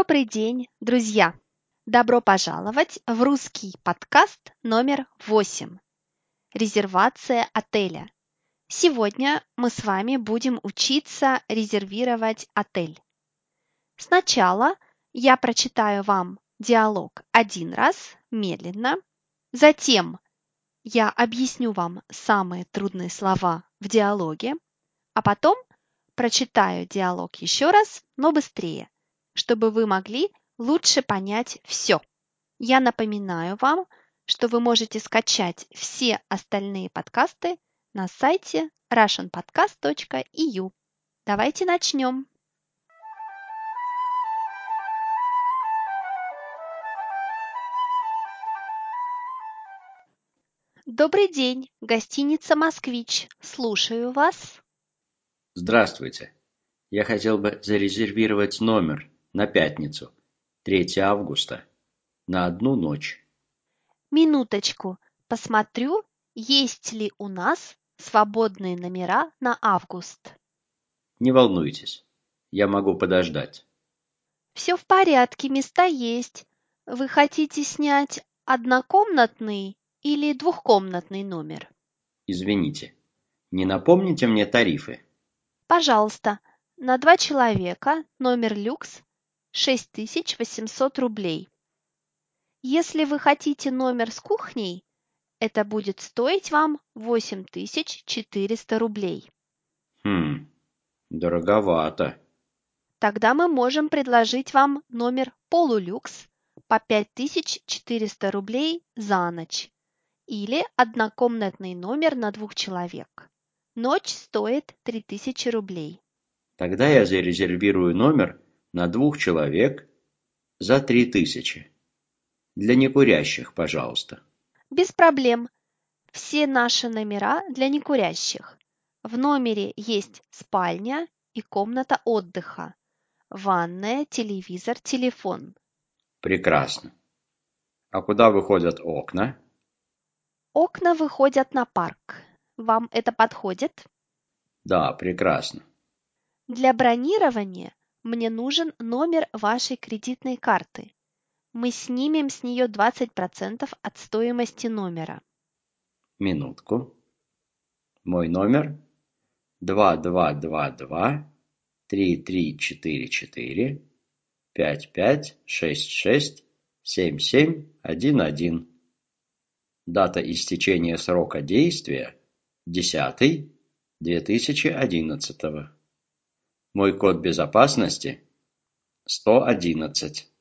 Добрый день, друзья! Добро пожаловать в русский подкаст номер 8 «Резервация отеля». Сегодня мы с вами будем учиться резервировать отель. Сначала я прочитаю вам диалог один раз, медленно. Затем я объясню вам самые трудные слова в диалоге, а потом прочитаю диалог еще раз, но быстрее, чтобы вы могли лучше понять все. Я напоминаю вам, что вы можете скачать все остальные подкасты на сайте russianpodcast.eu. Давайте начнем. Добрый день, гостиница «Москвич». Слушаю вас. Здравствуйте. Я хотел бы зарезервировать номер на пятницу, 3 августа, на одну ночь. Минуточку, посмотрю, есть ли у нас свободные номера на август. Не волнуйтесь, я могу подождать. Все в порядке, места есть. Вы хотите снять однокомнатный или двухкомнатный номер? Извините, не напомните мне тарифы? Пожалуйста, на два человека номер люкс 6800 рублей. Если вы хотите номер с кухней, это будет стоить вам 8400 рублей. Хм, дороговато. Тогда мы можем предложить вам номер полулюкс по 5400 рублей за ночь или однокомнатный номер на двух человек. Ночь стоит 3000 рублей. Тогда я зарезервирую номер на двух человек за три тысячи. Для некурящих, пожалуйста. Без проблем. Все наши номера для некурящих. В номере есть спальня и комната отдыха, ванная, телевизор, телефон. Прекрасно. А куда выходят окна? Окна выходят на парк. Вам это подходит? Да, прекрасно. Для бронирования мне нужен номер вашей кредитной карты. Мы снимем с нее 20% от стоимости номера. Минутку. Мой номер 2222 3344 5566 7711. Дата истечения срока действия – 10 2011. Мой код безопасности – 111.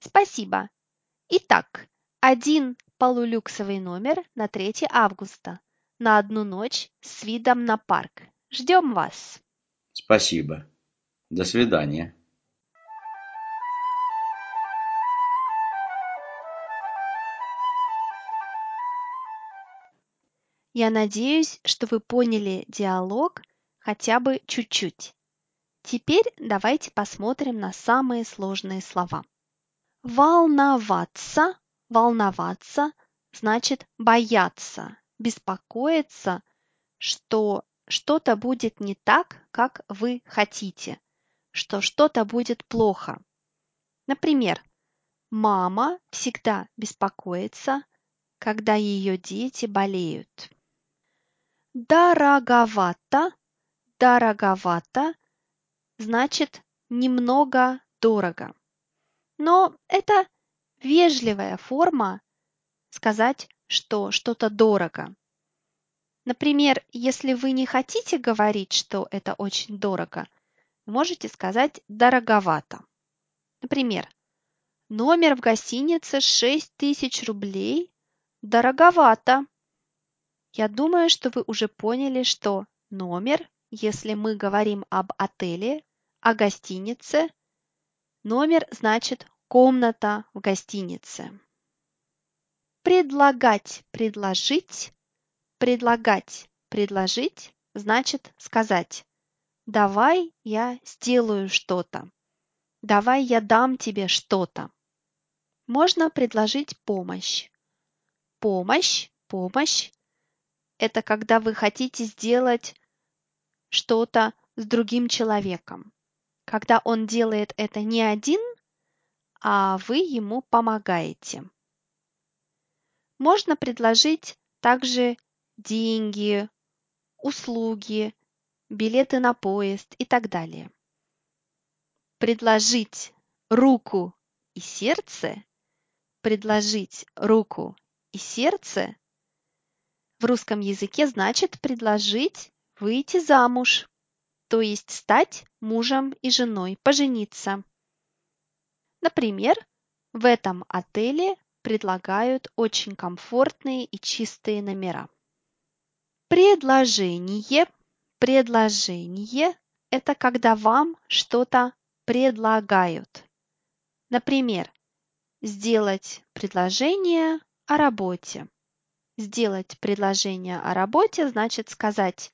Спасибо. Итак, один полулюксовый номер на 3 августа на одну ночь с видом на парк. Ждем вас. Спасибо. До свидания. Я надеюсь, что вы поняли диалог хотя бы чуть-чуть. Теперь давайте посмотрим на самые сложные слова. Волноваться, волноваться значит бояться, беспокоиться, что что-то будет не так, как вы хотите, что что-то будет плохо. Например, мама всегда беспокоится, когда ее дети болеют. Дороговато, дороговато значит немного дорого. Но это вежливая форма сказать, что что-то дорого. Например, если вы не хотите говорить, что это очень дорого, можете сказать дороговато. Например, номер в гостинице 6 тысяч рублей дороговато. Я думаю, что вы уже поняли, что номер, если мы говорим об отеле, о гостинице, номер значит комната в гостинице. Предлагать, предложить, предлагать, предложить значит сказать «давай я сделаю что-то», «давай я дам тебе что-то». Можно предложить помощь. Помощь, помощь это когда вы хотите сделать что-то с другим человеком. Когда он делает это не один, а вы ему помогаете. Можно предложить также деньги, услуги, билеты на поезд и так далее. Предложить руку и сердце, предложить руку и сердце в русском языке значит предложить выйти замуж, то есть стать мужем и женой, пожениться. Например, в этом отеле предлагают очень комфортные и чистые номера. Предложение. Предложение – это когда вам что-то предлагают. Например, сделать предложение о работе. Сделать предложение о работе значит сказать,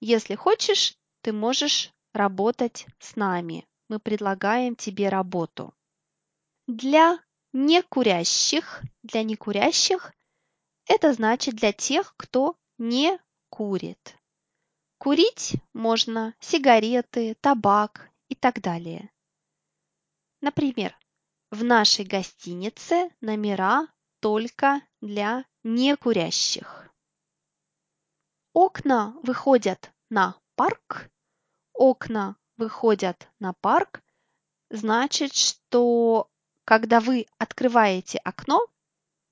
если хочешь, ты можешь работать с нами. Мы предлагаем тебе работу. Для некурящих, для некурящих это значит для тех, кто не курит. Курить можно сигареты, табак и так далее. Например, в нашей гостинице номера только для некурящих. Окна выходят на парк. Окна выходят на парк. Значит, что когда вы открываете окно,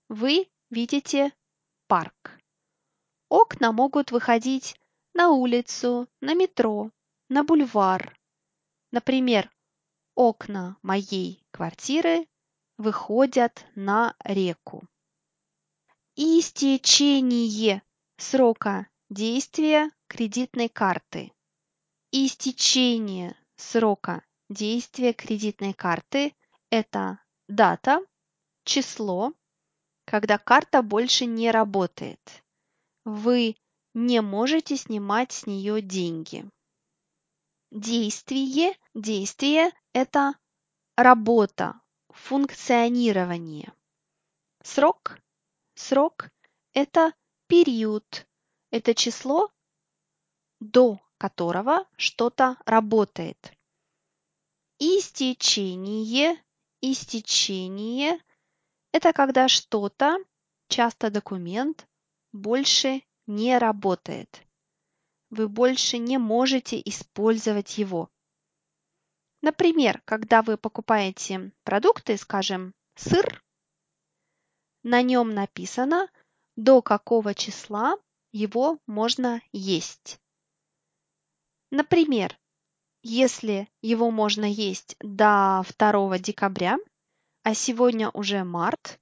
вы видите парк. Окна могут выходить на улицу, на метро, на бульвар. Например, окна моей квартиры выходят на реку. Истечение срока действия кредитной карты. Истечение срока действия кредитной карты – это дата, число, когда карта больше не работает. Вы не можете снимать с нее деньги. Действие, действие – это работа, функционирование. Срок, срок – это период, это число, до которого что-то работает. Истечение, истечение – это когда что-то, часто документ, больше не работает. Вы больше не можете использовать его. Например, когда вы покупаете продукты, скажем, сыр, на нем написано, до какого числа его можно есть. Например, если его можно есть до 2 декабря, а сегодня уже март,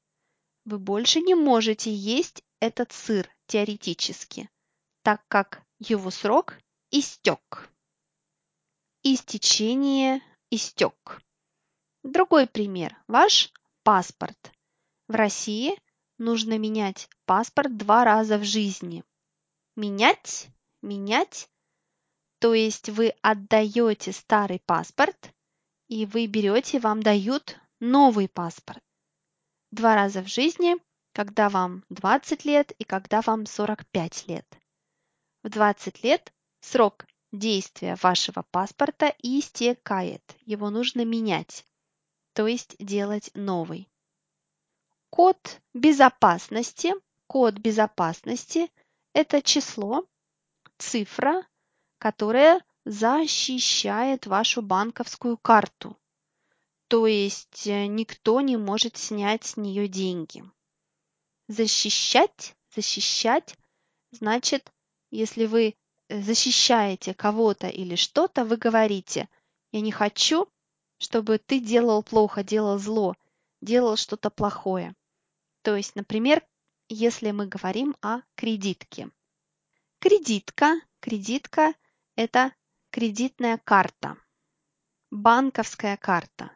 вы больше не можете есть этот сыр теоретически, так как его срок истек. Истечение истек. Другой пример. Ваш паспорт. В России нужно менять паспорт два раза в жизни. Менять, менять, то есть вы отдаете старый паспорт и вы берете, вам дают новый паспорт. Два раза в жизни, когда вам 20 лет и когда вам 45 лет. В 20 лет срок действия вашего паспорта истекает. Его нужно менять, то есть делать новый. Код безопасности. Код безопасности – это число, цифра, которая защищает вашу банковскую карту. То есть э, никто не может снять с нее деньги. Защищать, защищать значит, если вы защищаете кого-то или что-то, вы говорите, я не хочу, чтобы ты делал плохо, делал зло, делал что-то плохое. То есть, например, если мы говорим о кредитке. Кредитка, кредитка – это кредитная карта, банковская карта.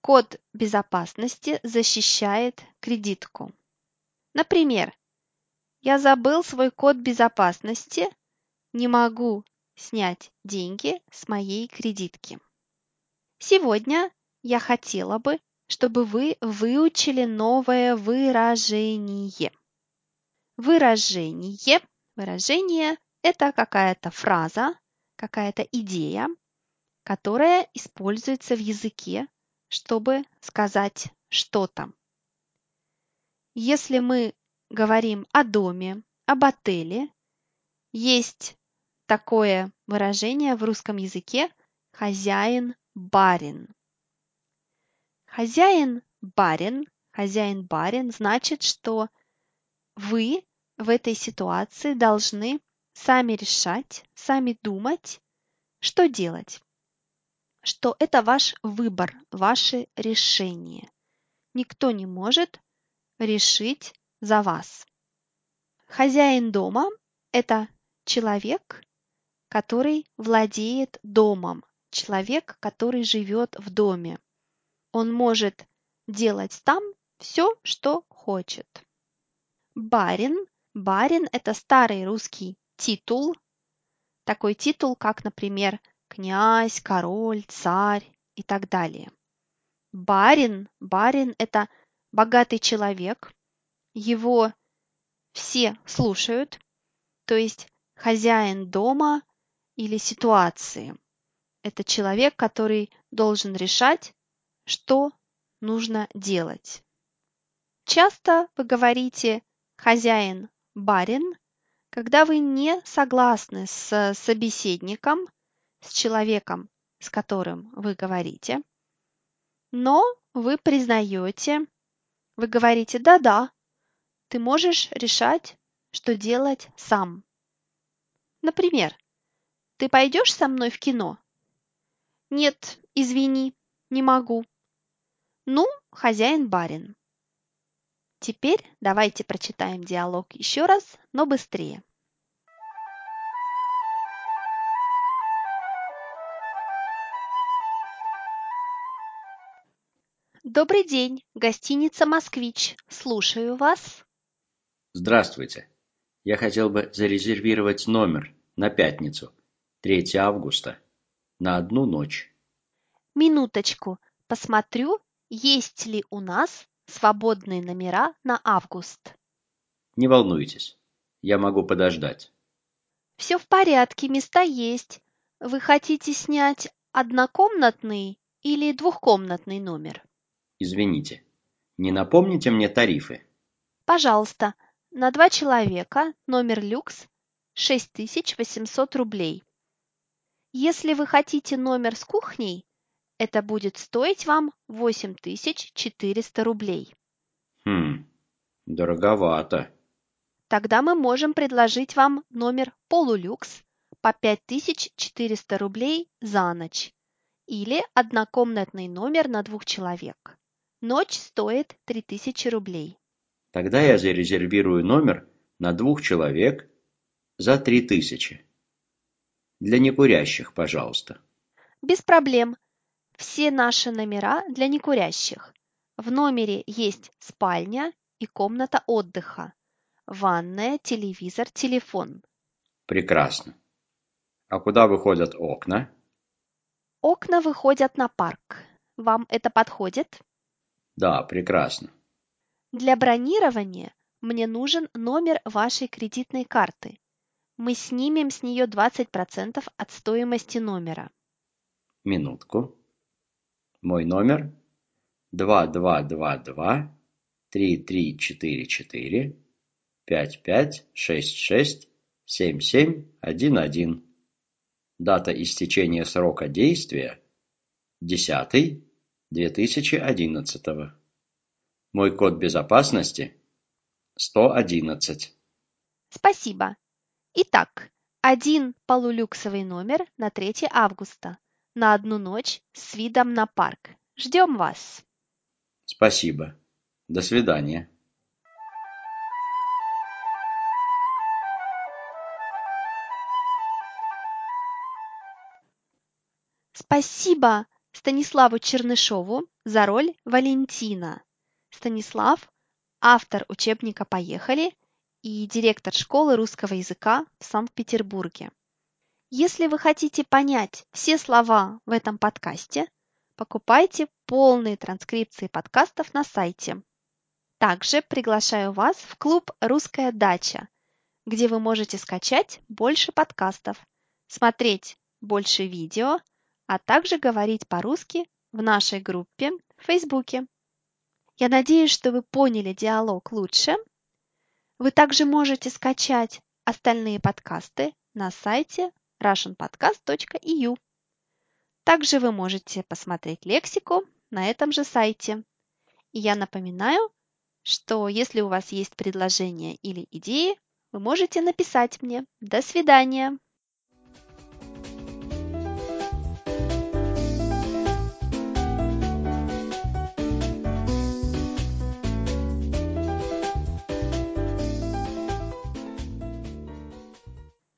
Код безопасности защищает кредитку. Например, я забыл свой код безопасности, не могу снять деньги с моей кредитки. Сегодня я хотела бы, чтобы вы выучили новое выражение. Выражение, выражение – это какая-то фраза, какая-то идея, которая используется в языке чтобы сказать что-то. Если мы говорим о доме, об отеле, есть такое выражение в русском языке хозяин-барин. Хозяин-барин, хозяин-барин значит, что вы в этой ситуации должны сами решать, сами думать, что делать. Что это ваш выбор, ваше решение. Никто не может решить за вас. Хозяин дома – это человек, который владеет домом, человек, который живет в доме. Он может делать там все, что хочет. Барин. Барин – это старый русский титул. Такой титул, как, например, князь, король, царь и так далее. Барин. Барин – это богатый человек. Его все слушают, то есть хозяин дома или ситуации. Это человек, который должен решать, что нужно делать. Часто вы говорите «хозяин барин», когда вы не согласны с собеседником, с человеком, с которым вы говорите, но вы признаете, вы говорите «да-да», ты можешь решать, что делать сам. Например, ты пойдешь со мной в кино? Нет, извини, не могу. Ну, хозяин-барин. Теперь давайте прочитаем диалог еще раз, но быстрее. Добрый день, гостиница «Москвич». Слушаю вас. Здравствуйте. Я хотел бы зарезервировать номер на пятницу, 3 августа, на одну ночь. Минуточку, посмотрю, есть ли у нас свободные номера на август. Не волнуйтесь, я могу подождать. Все в порядке, места есть. Вы хотите снять однокомнатный или двухкомнатный номер? Извините, не напомните мне тарифы? Пожалуйста, на два человека номер люкс 6800 рублей. Если вы хотите номер с кухней, это будет стоить вам 8400 рублей. Хм, дороговато. Тогда мы можем предложить вам номер полулюкс по 5400 рублей за ночь или однокомнатный номер на двух человек. Ночь стоит 3000 рублей. Тогда я зарезервирую номер на двух человек за 3000. Для некурящих, пожалуйста. Без проблем. Все наши номера для некурящих. В номере есть спальня и комната отдыха, ванная, телевизор, телефон. Прекрасно. А куда выходят окна? Окна выходят на парк. Вам это подходит? Да, прекрасно. Для бронирования мне нужен номер вашей кредитной карты. Мы снимем с нее 20% от стоимости номера. Минутку. Мой номер 2222 3344 5566 7711. Дата истечения срока действия 10 2011. Мой код безопасности 111. Спасибо. Итак, один полулюксовый номер на 3 августа на одну ночь с видом на парк. Ждем вас. Спасибо. До свидания. Спасибо Станиславу Чернышову за роль Валентина. Станислав – автор учебника «Поехали» и директор школы русского языка в Санкт-Петербурге. Если вы хотите понять все слова в этом подкасте, покупайте полные транскрипции подкастов на сайте. Также приглашаю вас в клуб «Русская дача», где вы можете скачать больше подкастов, смотреть больше видео, а также говорить по-русски в нашей группе в Фейсбуке. Я надеюсь, что вы поняли диалог лучше. Вы также можете скачать остальные подкасты на сайте russianpodcast.eu. Также вы можете посмотреть лексику на этом же сайте. И я напоминаю, что если у вас есть предложения или идеи, вы можете написать мне. До свидания!